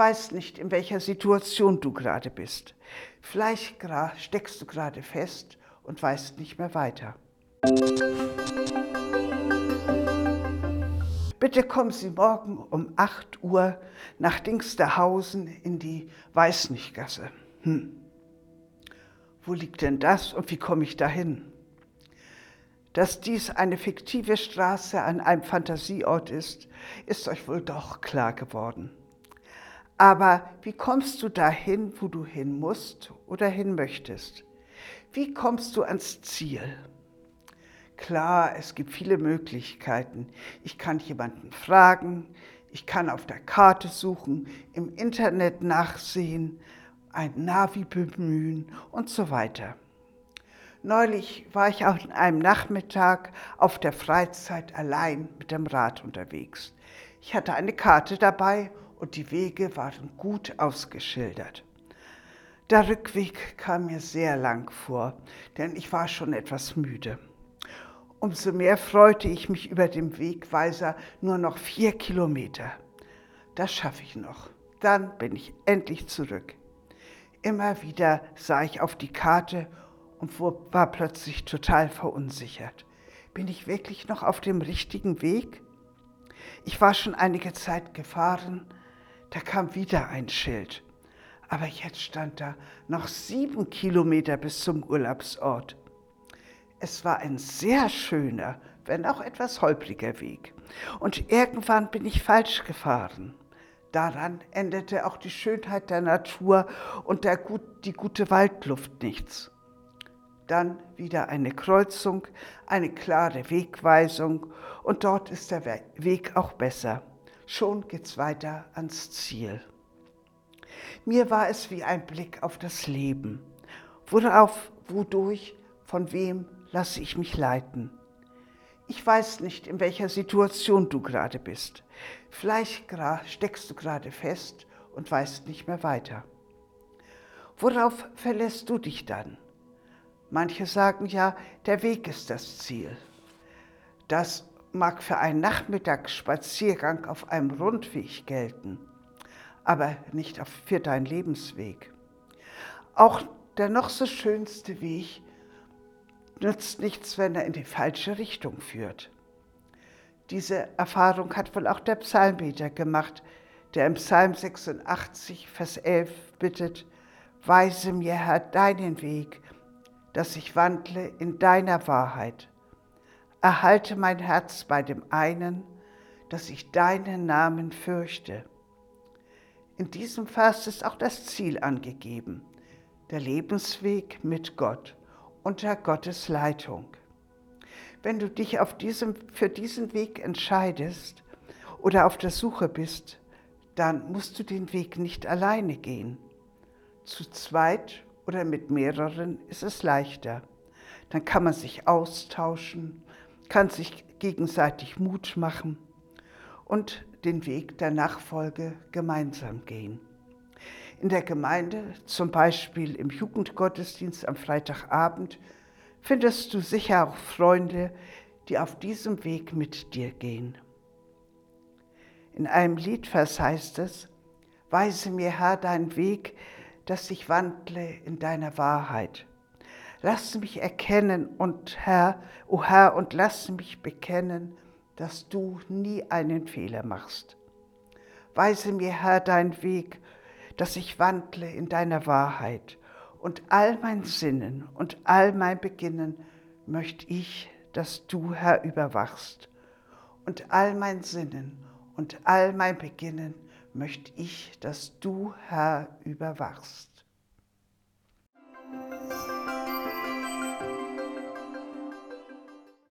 weiß nicht, in welcher Situation du gerade bist. Vielleicht steckst du gerade fest und weißt nicht mehr weiter. Bitte kommen Sie morgen um 8 Uhr nach Dingsterhausen in die Weißnichtgasse. Hm. Wo liegt denn das und wie komme ich dahin? Dass dies eine fiktive Straße an einem Fantasieort ist, ist euch wohl doch klar geworden. Aber wie kommst du dahin, wo du hin musst oder hin möchtest? Wie kommst du ans Ziel? Klar, es gibt viele Möglichkeiten. Ich kann jemanden fragen, ich kann auf der Karte suchen, im Internet nachsehen, ein Navi bemühen und so weiter. Neulich war ich auch an einem Nachmittag auf der Freizeit allein mit dem Rad unterwegs. Ich hatte eine Karte dabei und die Wege waren gut ausgeschildert. Der Rückweg kam mir sehr lang vor, denn ich war schon etwas müde. Umso mehr freute ich mich über den Wegweiser nur noch vier Kilometer. Das schaffe ich noch. Dann bin ich endlich zurück. Immer wieder sah ich auf die Karte und war plötzlich total verunsichert. Bin ich wirklich noch auf dem richtigen Weg? Ich war schon einige Zeit gefahren, da kam wieder ein Schild. Aber jetzt stand da noch sieben Kilometer bis zum Urlaubsort. Es war ein sehr schöner, wenn auch etwas holpriger Weg. Und irgendwann bin ich falsch gefahren. Daran änderte auch die Schönheit der Natur und der gut, die gute Waldluft nichts. Dann wieder eine Kreuzung, eine klare Wegweisung und dort ist der Weg auch besser. Schon geht's weiter ans Ziel. Mir war es wie ein Blick auf das Leben. Worauf, wodurch, von wem lasse ich mich leiten? Ich weiß nicht, in welcher Situation du gerade bist. Vielleicht steckst du gerade fest und weißt nicht mehr weiter. Worauf verlässt du dich dann? Manche sagen ja, der Weg ist das Ziel. Das mag für einen Nachmittagsspaziergang auf einem Rundweg gelten, aber nicht für deinen Lebensweg. Auch der noch so schönste Weg nützt nichts, wenn er in die falsche Richtung führt. Diese Erfahrung hat wohl auch der Psalmbeter gemacht, der im Psalm 86, Vers 11 bittet, Weise mir, Herr, deinen Weg, dass ich wandle in deiner Wahrheit. Erhalte mein Herz bei dem einen, dass ich deinen Namen fürchte. In diesem Vers ist auch das Ziel angegeben, der Lebensweg mit Gott unter Gottes Leitung. Wenn du dich diesem, für diesen Weg entscheidest oder auf der Suche bist, dann musst du den Weg nicht alleine gehen. Zu zweit oder mit mehreren ist es leichter. Dann kann man sich austauschen, kann sich gegenseitig Mut machen und den Weg der Nachfolge gemeinsam gehen. In der Gemeinde, zum Beispiel im Jugendgottesdienst am Freitagabend, findest du sicher auch Freunde, die auf diesem Weg mit dir gehen. In einem Liedvers heißt es, Weise mir, Herr, deinen Weg, dass ich wandle in deiner Wahrheit. Lass mich erkennen und Herr, o oh Herr, und lass mich bekennen, dass du nie einen Fehler machst. Weise mir, Herr, dein Weg, dass ich wandle in deiner Wahrheit. Und all mein Sinnen und all mein Beginnen möchte ich, dass du, Herr, überwachst. Und all mein Sinnen und all mein Beginnen möchte ich, dass du, Herr, überwachst.